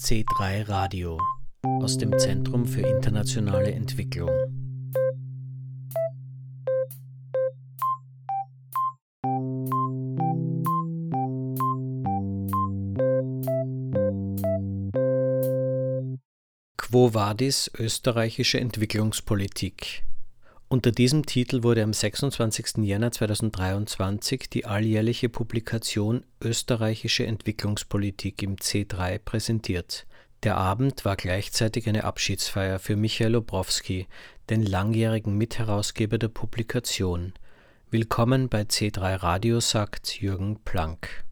C3 Radio aus dem Zentrum für internationale Entwicklung. Quo Vadis österreichische Entwicklungspolitik unter diesem Titel wurde am 26. Jänner 2023 die alljährliche Publikation Österreichische Entwicklungspolitik im C3 präsentiert. Der Abend war gleichzeitig eine Abschiedsfeier für Michael Obrowski, den langjährigen Mitherausgeber der Publikation. Willkommen bei C3 Radio, sagt Jürgen Planck.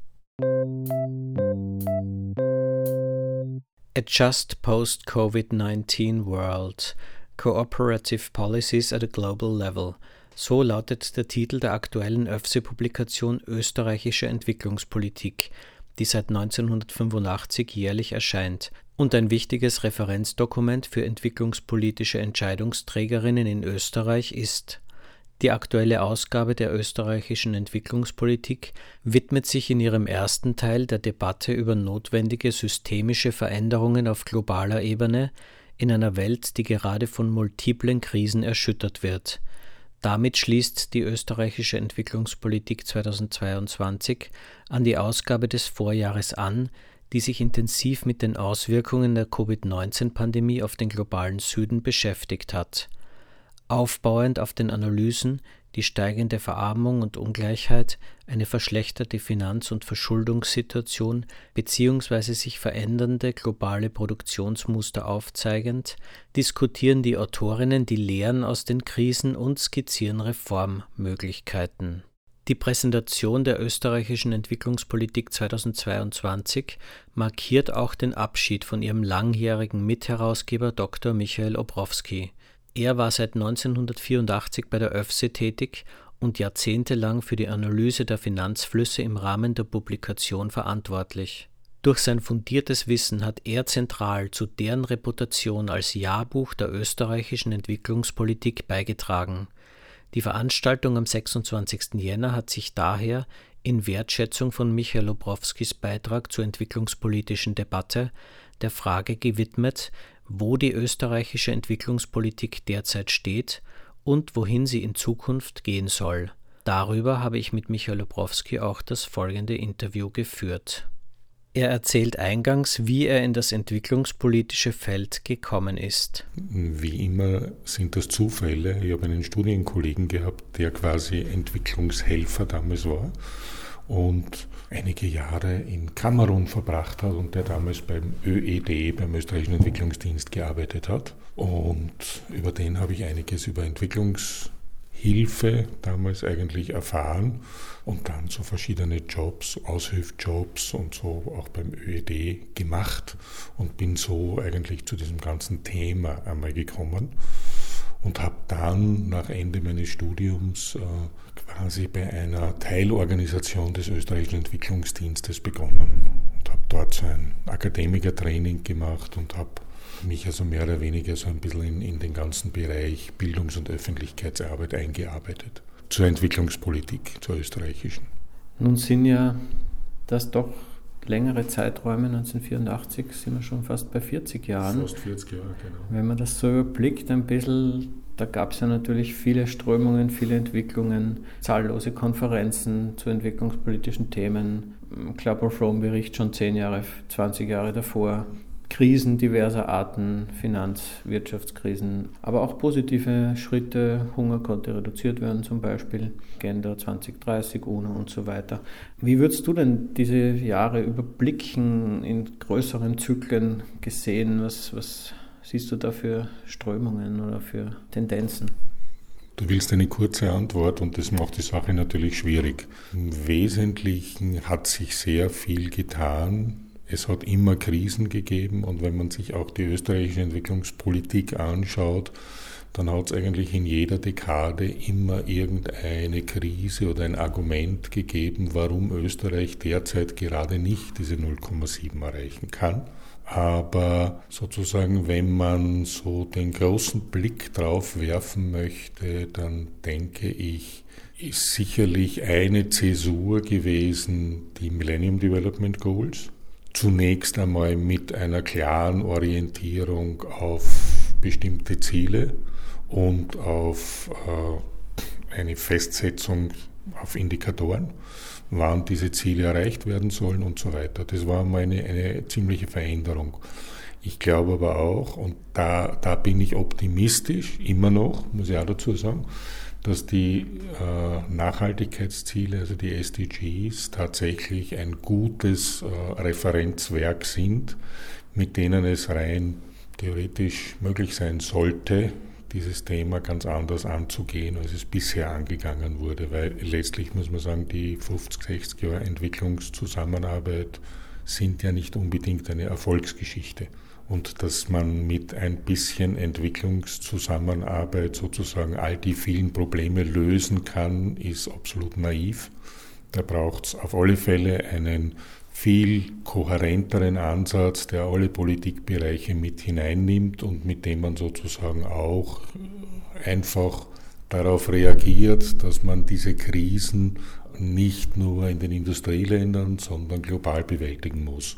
A Just Post-COVID-19 World – Cooperative Policies at a Global Level. So lautet der Titel der aktuellen ÖFSE-Publikation Österreichische Entwicklungspolitik, die seit 1985 jährlich erscheint und ein wichtiges Referenzdokument für entwicklungspolitische Entscheidungsträgerinnen in Österreich ist. Die aktuelle Ausgabe der österreichischen Entwicklungspolitik widmet sich in ihrem ersten Teil der Debatte über notwendige systemische Veränderungen auf globaler Ebene, in einer Welt, die gerade von multiplen Krisen erschüttert wird. Damit schließt die österreichische Entwicklungspolitik 2022 an die Ausgabe des Vorjahres an, die sich intensiv mit den Auswirkungen der Covid-19-Pandemie auf den globalen Süden beschäftigt hat. Aufbauend auf den Analysen, die steigende Verarmung und Ungleichheit, eine verschlechterte Finanz- und Verschuldungssituation bzw. sich verändernde globale Produktionsmuster aufzeigend, diskutieren die Autorinnen die Lehren aus den Krisen und skizzieren Reformmöglichkeiten. Die Präsentation der österreichischen Entwicklungspolitik 2022 markiert auch den Abschied von ihrem langjährigen Mitherausgeber Dr. Michael Obrowski. Er war seit 1984 bei der ÖFSE tätig und jahrzehntelang für die Analyse der Finanzflüsse im Rahmen der Publikation verantwortlich. Durch sein fundiertes Wissen hat er zentral zu deren Reputation als Jahrbuch der österreichischen Entwicklungspolitik beigetragen. Die Veranstaltung am 26. Jänner hat sich daher in Wertschätzung von Michael Obrowskis Beitrag zur entwicklungspolitischen Debatte der Frage gewidmet, wo die österreichische Entwicklungspolitik derzeit steht und wohin sie in Zukunft gehen soll. Darüber habe ich mit Michael Obrowski auch das folgende Interview geführt. Er erzählt eingangs, wie er in das entwicklungspolitische Feld gekommen ist. Wie immer sind das Zufälle. Ich habe einen Studienkollegen gehabt, der quasi Entwicklungshelfer damals war und einige Jahre in Kamerun verbracht hat und der damals beim ÖED, beim Österreichischen Entwicklungsdienst, gearbeitet hat. Und über den habe ich einiges über Entwicklungshilfe damals eigentlich erfahren und dann so verschiedene Jobs, Aushilfjobs und so auch beim ÖED gemacht und bin so eigentlich zu diesem ganzen Thema einmal gekommen und habe dann nach Ende meines Studiums äh, quasi bei einer Teilorganisation des österreichischen Entwicklungsdienstes begonnen und habe dort so ein Akademikertraining gemacht und habe mich also mehr oder weniger so ein bisschen in, in den ganzen Bereich Bildungs- und Öffentlichkeitsarbeit eingearbeitet. Zur Entwicklungspolitik, zur österreichischen. Nun sind ja das doch längere Zeiträume, 1984 sind wir schon fast bei 40 Jahren. Fast 40 Jahre, genau. Wenn man das so überblickt, ein bisschen, da gab es ja natürlich viele Strömungen, viele Entwicklungen, zahllose Konferenzen zu entwicklungspolitischen Themen. Club of Rome Bericht schon 10 Jahre, 20 Jahre davor. Krisen diverser Arten, Finanz-, Wirtschaftskrisen, aber auch positive Schritte. Hunger konnte reduziert werden, zum Beispiel Agenda 2030, UNO und so weiter. Wie würdest du denn diese Jahre überblicken, in größeren Zyklen gesehen? Was, was siehst du da für Strömungen oder für Tendenzen? Du willst eine kurze Antwort und das macht die Sache natürlich schwierig. Im Wesentlichen hat sich sehr viel getan es hat immer Krisen gegeben und wenn man sich auch die österreichische Entwicklungspolitik anschaut, dann hat es eigentlich in jeder Dekade immer irgendeine Krise oder ein Argument gegeben, warum Österreich derzeit gerade nicht diese 0,7 erreichen kann. Aber sozusagen, wenn man so den großen Blick drauf werfen möchte, dann denke ich, ist sicherlich eine Zäsur gewesen die Millennium Development Goals zunächst einmal mit einer klaren Orientierung auf bestimmte Ziele und auf äh, eine Festsetzung auf Indikatoren, wann diese Ziele erreicht werden sollen und so weiter. Das war mal eine, eine ziemliche Veränderung. Ich glaube aber auch, und da, da bin ich optimistisch, immer noch, muss ich auch dazu sagen, dass die äh, Nachhaltigkeitsziele, also die SDGs, tatsächlich ein gutes äh, Referenzwerk sind, mit denen es rein theoretisch möglich sein sollte, dieses Thema ganz anders anzugehen, als es bisher angegangen wurde, weil letztlich muss man sagen, die 50, 60 Jahre Entwicklungszusammenarbeit sind ja nicht unbedingt eine Erfolgsgeschichte. Und dass man mit ein bisschen Entwicklungszusammenarbeit sozusagen all die vielen Probleme lösen kann, ist absolut naiv. Da braucht es auf alle Fälle einen viel kohärenteren Ansatz, der alle Politikbereiche mit hineinnimmt und mit dem man sozusagen auch einfach darauf reagiert, dass man diese Krisen nicht nur in den Industrieländern, sondern global bewältigen muss.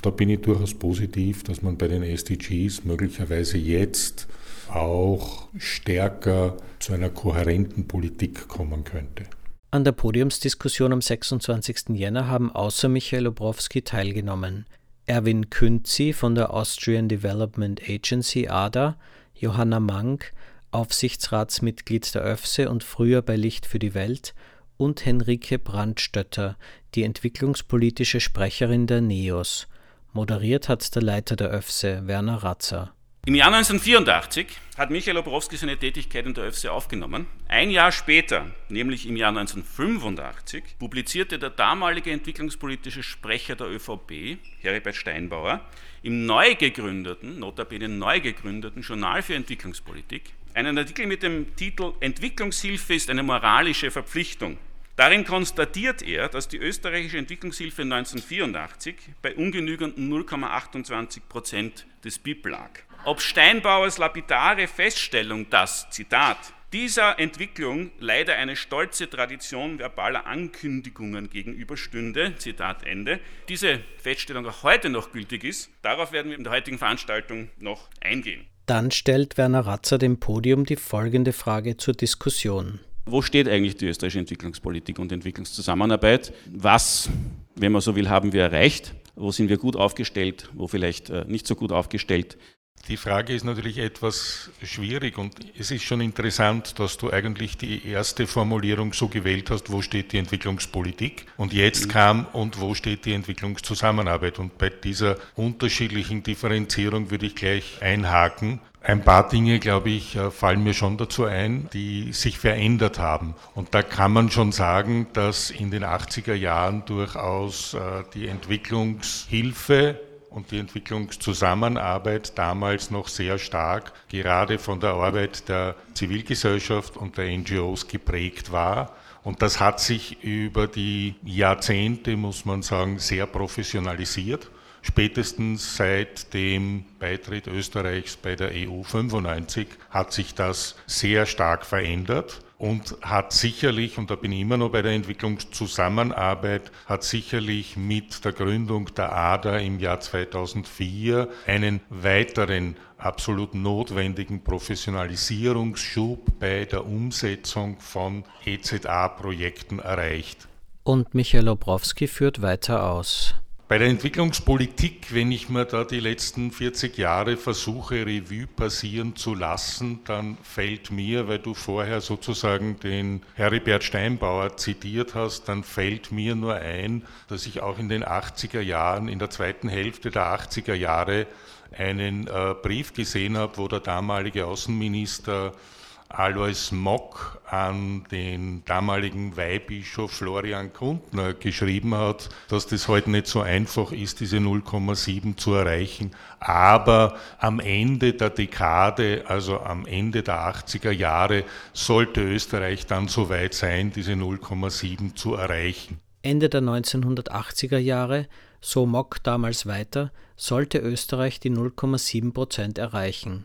Da bin ich durchaus positiv, dass man bei den SDGs möglicherweise jetzt auch stärker zu einer kohärenten Politik kommen könnte. An der Podiumsdiskussion am 26. Jänner haben außer Michael Obrowski teilgenommen Erwin Künzi von der Austrian Development Agency ADA, Johanna Mank, Aufsichtsratsmitglied der ÖFSE und früher bei Licht für die Welt, und Henrike Brandstötter, die entwicklungspolitische Sprecherin der NEOS. Moderiert hat der Leiter der ÖFSE, Werner Ratzer. Im Jahr 1984 hat Michael Obrowski seine Tätigkeit in der ÖFSE aufgenommen. Ein Jahr später, nämlich im Jahr 1985, publizierte der damalige entwicklungspolitische Sprecher der ÖVP, Heribert Steinbauer, im neu gegründeten, notabene neu gegründeten Journal für Entwicklungspolitik einen Artikel mit dem Titel Entwicklungshilfe ist eine moralische Verpflichtung. Darin konstatiert er, dass die österreichische Entwicklungshilfe 1984 bei ungenügenden 0,28 Prozent des BIP lag ob Steinbauers lapidare Feststellung, dass, Zitat, dieser Entwicklung leider eine stolze Tradition verbaler Ankündigungen gegenüberstünde, Zitat Ende, diese Feststellung auch heute noch gültig ist, darauf werden wir in der heutigen Veranstaltung noch eingehen. Dann stellt Werner Ratzer dem Podium die folgende Frage zur Diskussion. Wo steht eigentlich die österreichische Entwicklungspolitik und Entwicklungszusammenarbeit? Was, wenn man so will, haben wir erreicht? Wo sind wir gut aufgestellt? Wo vielleicht äh, nicht so gut aufgestellt? Die Frage ist natürlich etwas schwierig und es ist schon interessant, dass du eigentlich die erste Formulierung so gewählt hast, wo steht die Entwicklungspolitik und jetzt mhm. kam und wo steht die Entwicklungszusammenarbeit. Und bei dieser unterschiedlichen Differenzierung würde ich gleich einhaken. Ein paar Dinge, glaube ich, äh, fallen mir schon dazu ein, die sich verändert haben. Und da kann man schon sagen, dass in den 80er Jahren durchaus äh, die Entwicklungshilfe und die Entwicklungszusammenarbeit damals noch sehr stark gerade von der Arbeit der Zivilgesellschaft und der NGOs geprägt war. Und das hat sich über die Jahrzehnte, muss man sagen, sehr professionalisiert. Spätestens seit dem Beitritt Österreichs bei der EU 95 hat sich das sehr stark verändert und hat sicherlich, und da bin ich immer noch bei der Entwicklungszusammenarbeit, hat sicherlich mit der Gründung der ADA im Jahr 2004 einen weiteren absolut notwendigen Professionalisierungsschub bei der Umsetzung von EZA-Projekten erreicht. Und Michael Obrowski führt weiter aus. Bei der Entwicklungspolitik, wenn ich mir da die letzten 40 Jahre versuche, Revue passieren zu lassen, dann fällt mir, weil du vorher sozusagen den Heribert Steinbauer zitiert hast, dann fällt mir nur ein, dass ich auch in den 80er Jahren, in der zweiten Hälfte der 80er Jahre, einen äh, Brief gesehen habe, wo der damalige Außenminister Alois Mock an den damaligen Weihbischof Florian Kuntner geschrieben hat, dass das heute nicht so einfach ist, diese 0,7 zu erreichen. Aber am Ende der Dekade, also am Ende der 80er Jahre, sollte Österreich dann so weit sein, diese 0,7 zu erreichen. Ende der 1980er Jahre, so Mock damals weiter, sollte Österreich die 0,7 Prozent erreichen.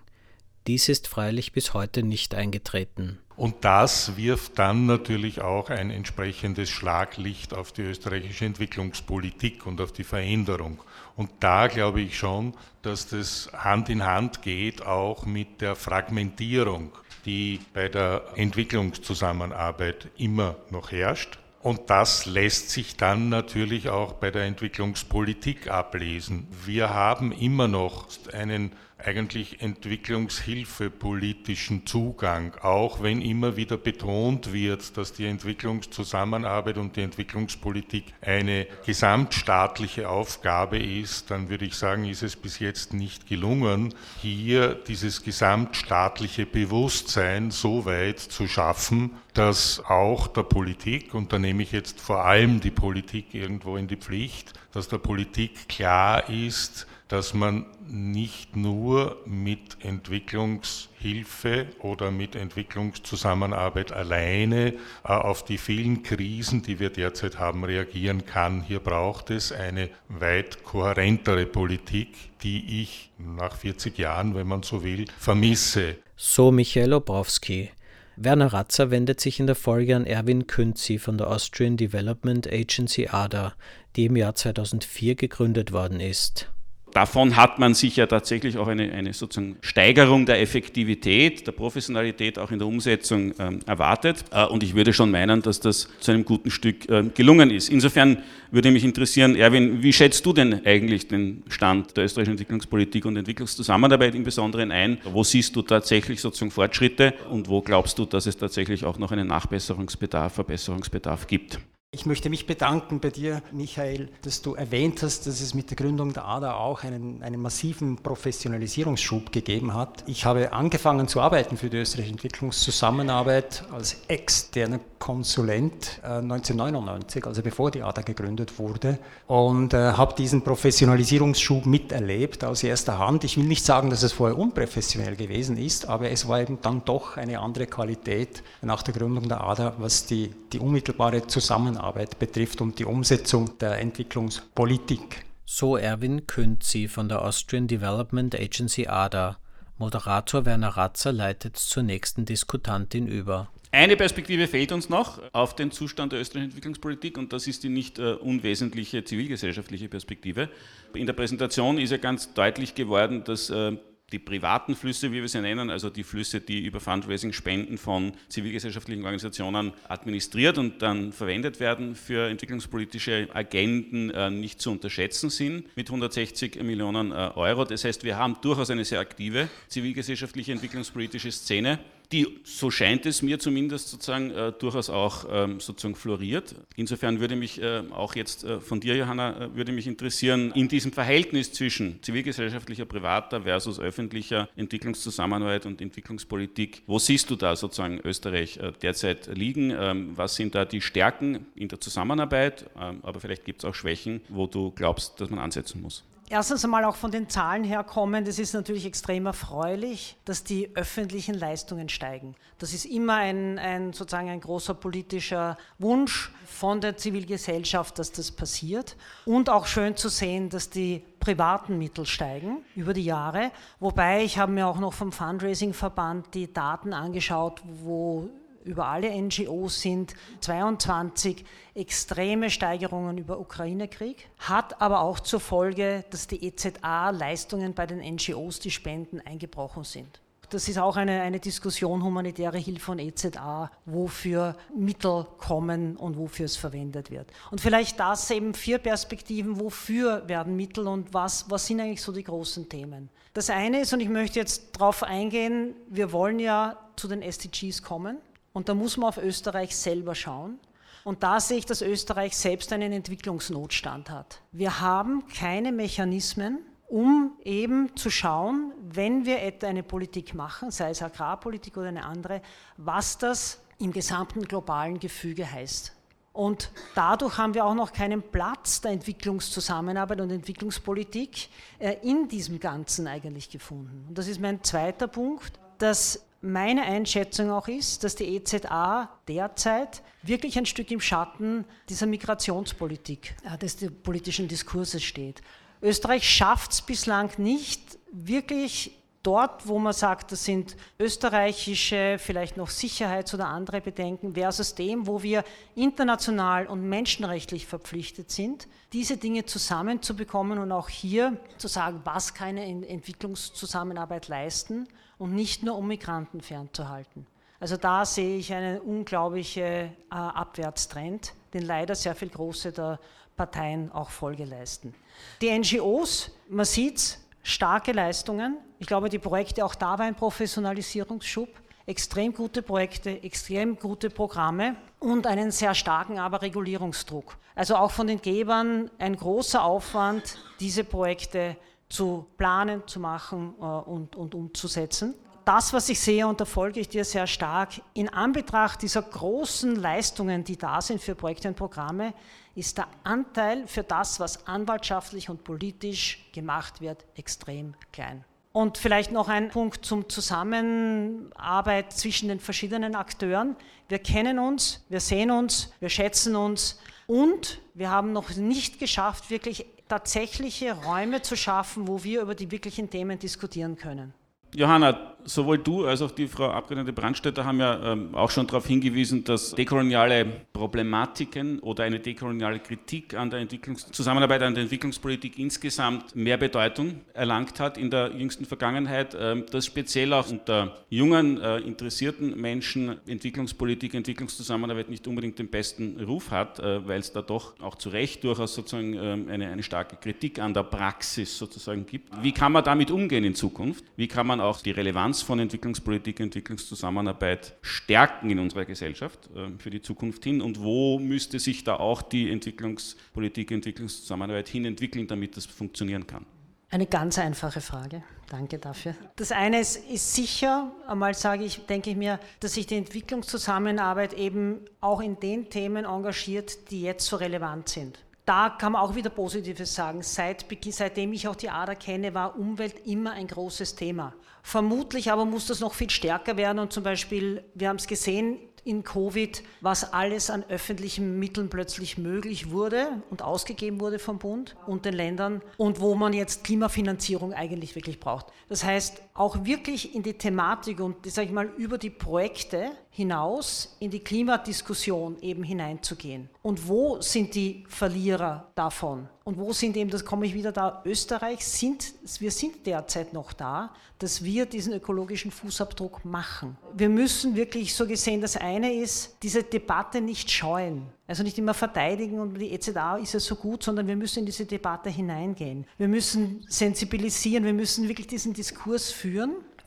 Dies ist freilich bis heute nicht eingetreten. Und das wirft dann natürlich auch ein entsprechendes Schlaglicht auf die österreichische Entwicklungspolitik und auf die Veränderung. Und da glaube ich schon, dass das Hand in Hand geht auch mit der Fragmentierung, die bei der Entwicklungszusammenarbeit immer noch herrscht. Und das lässt sich dann natürlich auch bei der Entwicklungspolitik ablesen. Wir haben immer noch einen eigentlich entwicklungshilfepolitischen Zugang, auch wenn immer wieder betont wird, dass die Entwicklungszusammenarbeit und die Entwicklungspolitik eine gesamtstaatliche Aufgabe ist, dann würde ich sagen, ist es bis jetzt nicht gelungen, hier dieses gesamtstaatliche Bewusstsein so weit zu schaffen, dass auch der Politik, und da nehme ich jetzt vor allem die Politik irgendwo in die Pflicht, dass der Politik klar ist, dass man nicht nur mit Entwicklungshilfe oder mit Entwicklungszusammenarbeit alleine äh, auf die vielen Krisen, die wir derzeit haben, reagieren kann. Hier braucht es eine weit kohärentere Politik, die ich nach 40 Jahren, wenn man so will, vermisse. So Michael Obrowski. Werner Ratzer wendet sich in der Folge an Erwin Künzi von der Austrian Development Agency ADA, die im Jahr 2004 gegründet worden ist. Davon hat man sich ja tatsächlich auch eine, eine sozusagen Steigerung der Effektivität, der Professionalität auch in der Umsetzung ähm, erwartet. Äh, und ich würde schon meinen, dass das zu einem guten Stück äh, gelungen ist. Insofern würde mich interessieren, Erwin, wie schätzt du denn eigentlich den Stand der österreichischen Entwicklungspolitik und Entwicklungszusammenarbeit im Besonderen ein? Wo siehst du tatsächlich sozusagen Fortschritte und wo glaubst du, dass es tatsächlich auch noch einen Nachbesserungsbedarf, Verbesserungsbedarf gibt? Ich möchte mich bedanken bei dir, Michael, dass du erwähnt hast, dass es mit der Gründung der ADA auch einen, einen massiven Professionalisierungsschub gegeben hat. Ich habe angefangen zu arbeiten für die österreichische Entwicklungszusammenarbeit als externer Konsulent äh, 1999, also bevor die ADA gegründet wurde, und äh, habe diesen Professionalisierungsschub miterlebt aus erster Hand. Ich will nicht sagen, dass es vorher unprofessionell gewesen ist, aber es war eben dann doch eine andere Qualität nach der Gründung der ADA, was die, die unmittelbare Zusammenarbeit betrifft und die Umsetzung der Entwicklungspolitik. So Erwin Künzi von der Austrian Development Agency ADA. Moderator Werner Ratzer leitet zur nächsten Diskutantin über. Eine Perspektive fehlt uns noch auf den Zustand der österreichischen Entwicklungspolitik und das ist die nicht äh, unwesentliche zivilgesellschaftliche Perspektive. In der Präsentation ist ja ganz deutlich geworden, dass äh, die privaten Flüsse, wie wir sie nennen, also die Flüsse, die über Fundraising, Spenden von zivilgesellschaftlichen Organisationen administriert und dann verwendet werden für entwicklungspolitische Agenden, äh, nicht zu unterschätzen sind mit 160 Millionen Euro. Das heißt, wir haben durchaus eine sehr aktive zivilgesellschaftliche entwicklungspolitische Szene die, so scheint es mir zumindest sozusagen, äh, durchaus auch ähm, sozusagen floriert. Insofern würde mich äh, auch jetzt äh, von dir, Johanna, äh, würde mich interessieren, in diesem Verhältnis zwischen zivilgesellschaftlicher, privater versus öffentlicher Entwicklungszusammenarbeit und Entwicklungspolitik, wo siehst du da sozusagen Österreich äh, derzeit liegen? Ähm, was sind da die Stärken in der Zusammenarbeit? Ähm, aber vielleicht gibt es auch Schwächen, wo du glaubst, dass man ansetzen muss. Erstens einmal auch von den Zahlen her kommen, das ist natürlich extrem erfreulich, dass die öffentlichen Leistungen steigen. Das ist immer ein, ein, sozusagen ein großer politischer Wunsch von der Zivilgesellschaft, dass das passiert. Und auch schön zu sehen, dass die privaten Mittel steigen über die Jahre. Wobei ich habe mir auch noch vom Fundraising-Verband die Daten angeschaut, wo über alle NGOs sind 22 extreme Steigerungen über Ukraine-Krieg, hat aber auch zur Folge, dass die EZA-Leistungen bei den NGOs, die Spenden, eingebrochen sind. Das ist auch eine, eine Diskussion humanitäre Hilfe und EZA, wofür Mittel kommen und wofür es verwendet wird. Und vielleicht das eben vier Perspektiven, wofür werden Mittel und was, was sind eigentlich so die großen Themen. Das eine ist, und ich möchte jetzt darauf eingehen, wir wollen ja zu den SDGs kommen. Und da muss man auf Österreich selber schauen. Und da sehe ich, dass Österreich selbst einen Entwicklungsnotstand hat. Wir haben keine Mechanismen, um eben zu schauen, wenn wir etwa eine Politik machen, sei es Agrarpolitik oder eine andere, was das im gesamten globalen Gefüge heißt. Und dadurch haben wir auch noch keinen Platz der Entwicklungszusammenarbeit und Entwicklungspolitik äh, in diesem Ganzen eigentlich gefunden. Und das ist mein zweiter Punkt, dass meine Einschätzung auch ist, dass die EZA derzeit wirklich ein Stück im Schatten dieser Migrationspolitik, des politischen Diskurses steht. Österreich schafft es bislang nicht, wirklich dort, wo man sagt, das sind österreichische, vielleicht noch Sicherheits- oder andere Bedenken, versus dem, wo wir international und menschenrechtlich verpflichtet sind, diese Dinge zusammenzubekommen und auch hier zu sagen, was kann eine Entwicklungszusammenarbeit leisten und nicht nur um Migranten fernzuhalten. Also da sehe ich einen unglaublichen äh, Abwärtstrend, den leider sehr viel große der Parteien auch Folge leisten. Die NGOs, man sieht starke Leistungen. Ich glaube, die Projekte, auch da war ein Professionalisierungsschub. Extrem gute Projekte, extrem gute Programme und einen sehr starken aber Regulierungsdruck. Also auch von den Gebern ein großer Aufwand, diese Projekte zu planen, zu machen äh, und, und umzusetzen. Das, was ich sehe, und da folge ich dir sehr stark, in Anbetracht dieser großen Leistungen, die da sind für Projekte und Programme, ist der Anteil für das, was anwaltschaftlich und politisch gemacht wird, extrem klein. Und vielleicht noch ein Punkt zum Zusammenarbeit zwischen den verschiedenen Akteuren. Wir kennen uns, wir sehen uns, wir schätzen uns und wir haben noch nicht geschafft, wirklich tatsächliche Räume zu schaffen, wo wir über die wirklichen Themen diskutieren können. Johanna, sowohl du als auch die Frau Abgeordnete Brandstätter haben ja ähm, auch schon darauf hingewiesen, dass dekoloniale Problematiken oder eine dekoloniale Kritik an der Entwicklungszusammenarbeit, an der Entwicklungspolitik insgesamt mehr Bedeutung erlangt hat in der jüngsten Vergangenheit, ähm, dass speziell auch unter jungen, äh, interessierten Menschen Entwicklungspolitik, Entwicklungszusammenarbeit nicht unbedingt den besten Ruf hat, äh, weil es da doch auch zu Recht durchaus sozusagen ähm, eine, eine starke Kritik an der Praxis sozusagen gibt. Wie kann man damit umgehen in Zukunft? Wie kann man auch die Relevanz von Entwicklungspolitik, Entwicklungszusammenarbeit stärken in unserer Gesellschaft äh, für die Zukunft hin und wo müsste sich da auch die Entwicklungspolitik, Entwicklungszusammenarbeit hin entwickeln, damit das funktionieren kann? Eine ganz einfache Frage. Danke dafür. Das eine ist, ist, sicher, einmal sage ich, denke ich mir, dass sich die Entwicklungszusammenarbeit eben auch in den Themen engagiert, die jetzt so relevant sind da kann man auch wieder Positives sagen. Seit, seitdem ich auch die ADA kenne, war Umwelt immer ein großes Thema. Vermutlich aber muss das noch viel stärker werden und zum Beispiel, wir haben es gesehen, in Covid, was alles an öffentlichen Mitteln plötzlich möglich wurde und ausgegeben wurde vom Bund und den Ländern und wo man jetzt Klimafinanzierung eigentlich wirklich braucht. Das heißt, auch wirklich in die Thematik und, sage ich mal, über die Projekte hinaus in die Klimadiskussion eben hineinzugehen. Und wo sind die Verlierer davon? Und wo sind eben, das komme ich wieder da, Österreich sind, wir sind derzeit noch da, dass wir diesen ökologischen Fußabdruck machen. Wir müssen wirklich so gesehen, das eine ist, diese Debatte nicht scheuen. Also nicht immer verteidigen und die EZA ist ja so gut, sondern wir müssen in diese Debatte hineingehen. Wir müssen sensibilisieren, wir müssen wirklich diesen Diskurs führen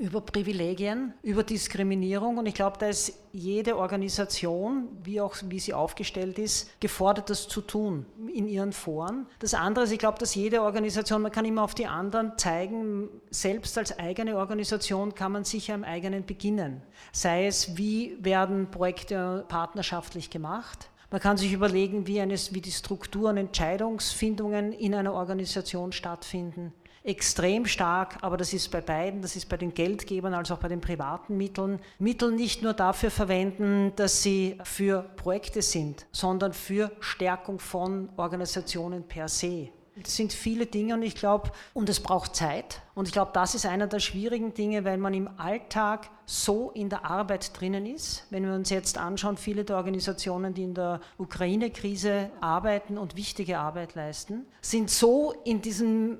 über Privilegien, über Diskriminierung. Und ich glaube, da ist jede Organisation, wie auch wie sie aufgestellt ist, gefordert, das zu tun in ihren Foren. Das andere ist, ich glaube, dass jede Organisation, man kann immer auf die anderen zeigen, selbst als eigene Organisation kann man sicher am eigenen beginnen. Sei es, wie werden Projekte partnerschaftlich gemacht, man kann sich überlegen, wie, eines, wie die Strukturen, Entscheidungsfindungen in einer Organisation stattfinden extrem stark, aber das ist bei beiden, das ist bei den Geldgebern als auch bei den privaten Mitteln, Mittel nicht nur dafür verwenden, dass sie für Projekte sind, sondern für Stärkung von Organisationen per se. Sind viele Dinge und ich glaube, und es braucht Zeit. Und ich glaube, das ist einer der schwierigen Dinge, weil man im Alltag so in der Arbeit drinnen ist. Wenn wir uns jetzt anschauen, viele der Organisationen, die in der Ukraine-Krise arbeiten und wichtige Arbeit leisten, sind so in diesem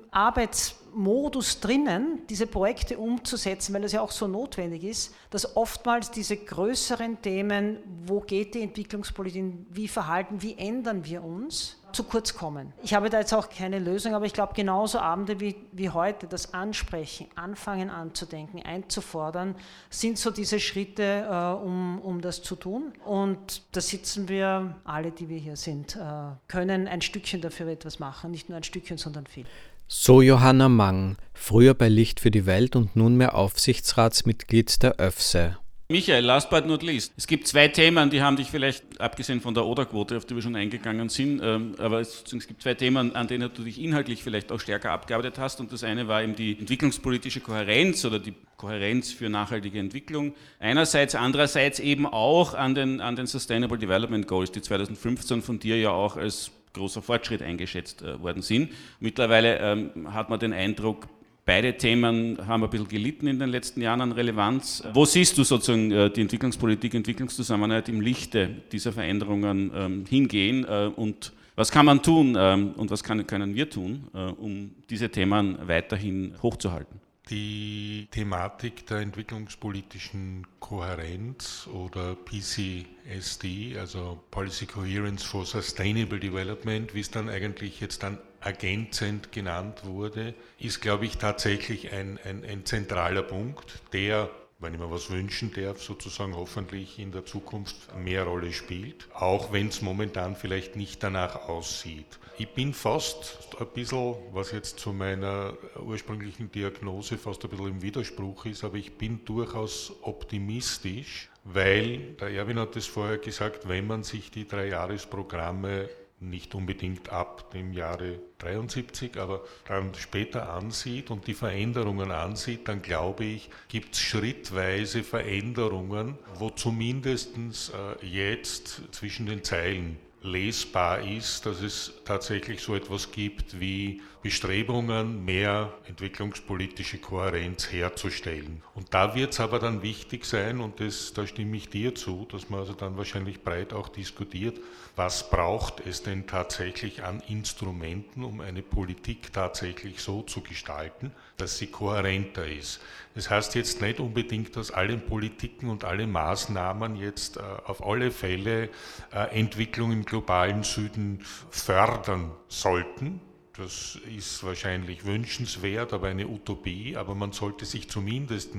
Arbeitsmodus drinnen, diese Projekte umzusetzen, weil es ja auch so notwendig ist, dass oftmals diese größeren Themen, wo geht die Entwicklungspolitik, wie verhalten, wie ändern wir uns, zu kurz kommen. Ich habe da jetzt auch keine Lösung, aber ich glaube, genauso Abende wie, wie heute, das Ansprechen, anfangen anzudenken, einzufordern, sind so diese Schritte, äh, um, um das zu tun. Und da sitzen wir, alle, die wir hier sind, äh, können ein Stückchen dafür etwas machen. Nicht nur ein Stückchen, sondern viel. So Johanna Mang, früher bei Licht für die Welt und nunmehr Aufsichtsratsmitglied der ÖFSE. Michael, last but not least. Es gibt zwei Themen, die haben dich vielleicht, abgesehen von der Oder-Quote, auf die wir schon eingegangen sind, ähm, aber es, es, gibt zwei Themen, an denen du dich inhaltlich vielleicht auch stärker abgearbeitet hast. Und das eine war eben die entwicklungspolitische Kohärenz oder die Kohärenz für nachhaltige Entwicklung. Einerseits, andererseits eben auch an den, an den Sustainable Development Goals, die 2015 von dir ja auch als großer Fortschritt eingeschätzt äh, worden sind. Mittlerweile ähm, hat man den Eindruck, Beide Themen haben ein bisschen gelitten in den letzten Jahren an Relevanz. Wo siehst du sozusagen äh, die Entwicklungspolitik, Entwicklungszusammenarbeit im Lichte dieser Veränderungen ähm, hingehen äh, und was kann man tun ähm, und was können wir tun, um diese Themen weiterhin hochzuhalten? Die Thematik der entwicklungspolitischen Kohärenz oder PCSD, also Policy Coherence for Sustainable Development, wie es dann eigentlich jetzt dann ergänzend genannt wurde, ist, glaube ich, tatsächlich ein, ein, ein zentraler Punkt, der wenn ich mir was wünschen darf, sozusagen hoffentlich in der Zukunft mehr Rolle spielt, auch wenn es momentan vielleicht nicht danach aussieht. Ich bin fast ein bisschen, was jetzt zu meiner ursprünglichen Diagnose fast ein bisschen im Widerspruch ist, aber ich bin durchaus optimistisch, weil, der Erwin hat es vorher gesagt, wenn man sich die Dreijahresprogramme nicht unbedingt ab dem Jahre 73, aber dann später ansieht und die Veränderungen ansieht, dann glaube ich, gibt es schrittweise Veränderungen, wo zumindest äh, jetzt zwischen den Zeilen lesbar ist, dass es tatsächlich so etwas gibt wie Bestrebungen, mehr entwicklungspolitische Kohärenz herzustellen. Und da wird es aber dann wichtig sein, und das, da stimme ich dir zu, dass man also dann wahrscheinlich breit auch diskutiert, was braucht es denn tatsächlich an Instrumenten, um eine Politik tatsächlich so zu gestalten, dass sie kohärenter ist. Das heißt jetzt nicht unbedingt, dass alle Politiken und alle Maßnahmen jetzt äh, auf alle Fälle äh, Entwicklung im globalen Süden fördern sollten, das ist wahrscheinlich wünschenswert, aber eine Utopie. Aber man sollte sich zumindest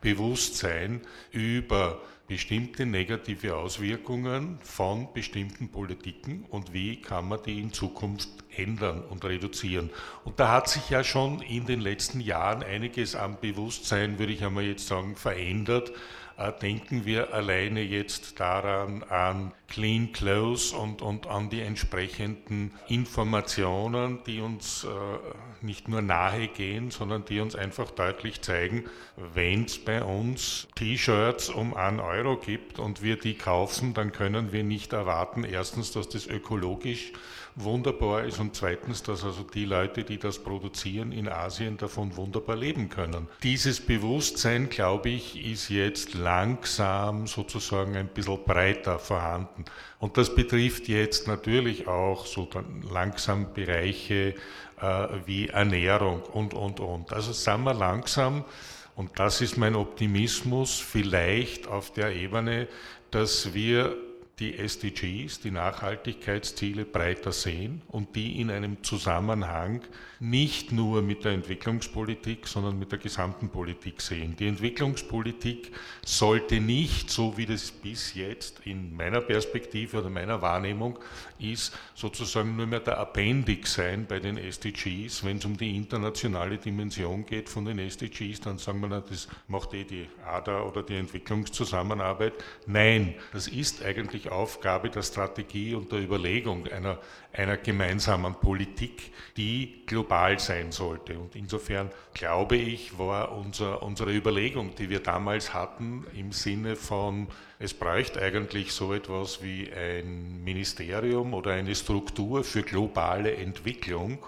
bewusst sein über bestimmte negative Auswirkungen von bestimmten Politiken und wie kann man die in Zukunft ändern und reduzieren. Und da hat sich ja schon in den letzten Jahren einiges am Bewusstsein, würde ich einmal jetzt sagen, verändert. Äh, denken wir alleine jetzt daran an Clean Clothes und, und an die entsprechenden Informationen, die uns äh, nicht nur nahe gehen, sondern die uns einfach deutlich zeigen, wenn es bei uns T-Shirts um einen Euro gibt und wir die kaufen, dann können wir nicht erwarten, erstens, dass das ökologisch wunderbar ist und zweitens, dass also die Leute, die das produzieren in Asien, davon wunderbar leben können. Dieses Bewusstsein, glaube ich, ist jetzt langsam sozusagen ein bisschen breiter vorhanden. Und das betrifft jetzt natürlich auch so dann langsam Bereiche äh, wie Ernährung und, und, und. Also sind wir langsam, und das ist mein Optimismus, vielleicht auf der Ebene, dass wir die SDGs, die Nachhaltigkeitsziele breiter sehen und die in einem Zusammenhang nicht nur mit der Entwicklungspolitik, sondern mit der gesamten Politik sehen. Die Entwicklungspolitik sollte nicht, so wie das bis jetzt in meiner Perspektive oder meiner Wahrnehmung ist, sozusagen nur mehr der Appendix sein bei den SDGs. Wenn es um die internationale Dimension geht von den SDGs, dann sagen wir, das macht eh die ADA oder die Entwicklungszusammenarbeit. Nein, das ist eigentlich Aufgabe der Strategie und der Überlegung einer, einer gemeinsamen Politik, die global global sein sollte. Und insofern glaube ich, war unser, unsere Überlegung, die wir damals hatten, im Sinne von, es bräuchte eigentlich so etwas wie ein Ministerium oder eine Struktur für globale Entwicklung,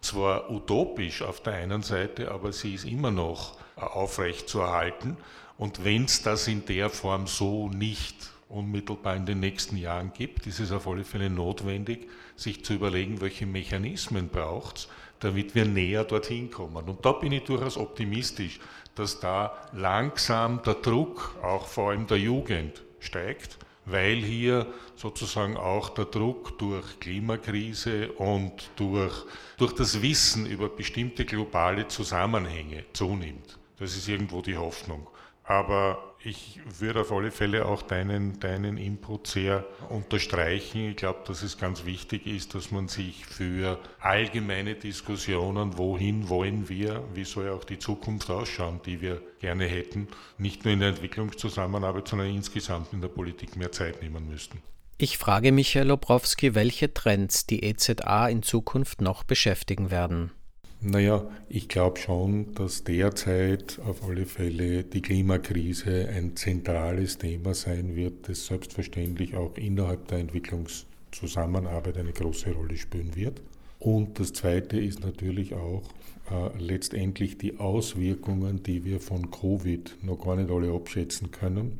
zwar utopisch auf der einen Seite, aber sie ist immer noch aufrecht zu erhalten. Und wenn es das in der Form so nicht unmittelbar in den nächsten Jahren gibt, ist es auf alle Fälle notwendig, sich zu überlegen, welche Mechanismen braucht es, damit wir näher dorthin kommen. Und da bin ich durchaus optimistisch, dass da langsam der Druck, auch vor allem der Jugend, steigt, weil hier sozusagen auch der Druck durch Klimakrise und durch, durch das Wissen über bestimmte globale Zusammenhänge zunimmt. Das ist irgendwo die Hoffnung. Aber ich würde auf alle Fälle auch deinen, deinen Input sehr unterstreichen. Ich glaube, dass es ganz wichtig ist, dass man sich für allgemeine Diskussionen, wohin wollen wir, wie soll auch die Zukunft ausschauen, die wir gerne hätten, nicht nur in der Entwicklungszusammenarbeit, sondern insgesamt in der Politik mehr Zeit nehmen müssten. Ich frage Michael Obrowski, welche Trends die EZA in Zukunft noch beschäftigen werden. Naja, ich glaube schon, dass derzeit auf alle Fälle die Klimakrise ein zentrales Thema sein wird, das selbstverständlich auch innerhalb der Entwicklungszusammenarbeit eine große Rolle spielen wird. Und das Zweite ist natürlich auch äh, letztendlich die Auswirkungen, die wir von Covid noch gar nicht alle abschätzen können,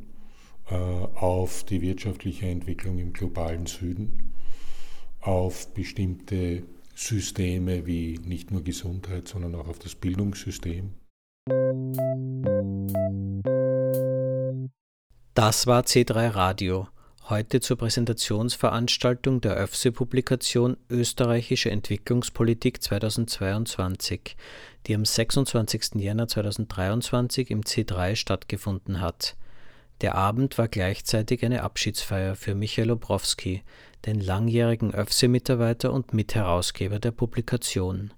äh, auf die wirtschaftliche Entwicklung im globalen Süden, auf bestimmte Systeme wie nicht nur Gesundheit, sondern auch auf das Bildungssystem. Das war C3 Radio. Heute zur Präsentationsveranstaltung der ÖFSE-Publikation Österreichische Entwicklungspolitik 2022, die am 26. Jänner 2023 im C3 stattgefunden hat. Der Abend war gleichzeitig eine Abschiedsfeier für Michael Obrowski, den langjährigen ÖFSE-Mitarbeiter und Mitherausgeber der Publikation.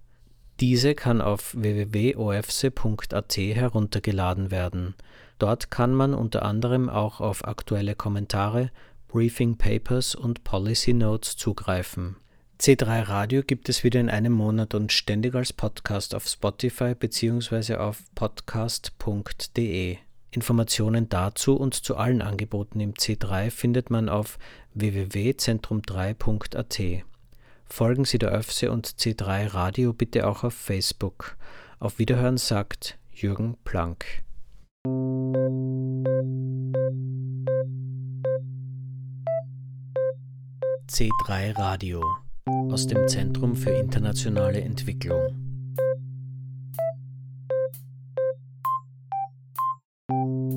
Diese kann auf www.ofse.at heruntergeladen werden. Dort kann man unter anderem auch auf aktuelle Kommentare, Briefing Papers und Policy Notes zugreifen. C3 Radio gibt es wieder in einem Monat und ständig als Podcast auf Spotify bzw. auf podcast.de. Informationen dazu und zu allen Angeboten im C3 findet man auf www.zentrum3.at. Folgen Sie der ÖFSE und C3 Radio bitte auch auf Facebook. Auf Wiederhören sagt Jürgen Planck. C3 Radio aus dem Zentrum für internationale Entwicklung.